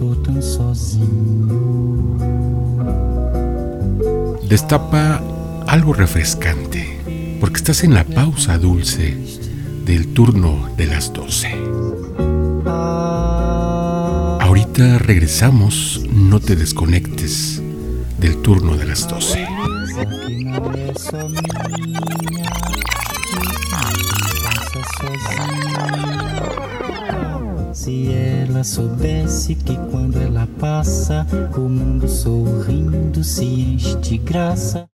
Tão sozinho. Destapa algo refrescante, porque estás en la pausa dulce del turno de las 12. Ahorita regresamos, no te desconectes del turno de las 12. Se ela soubesse que quando ela passa, o mundo sorrindo se enche de graça.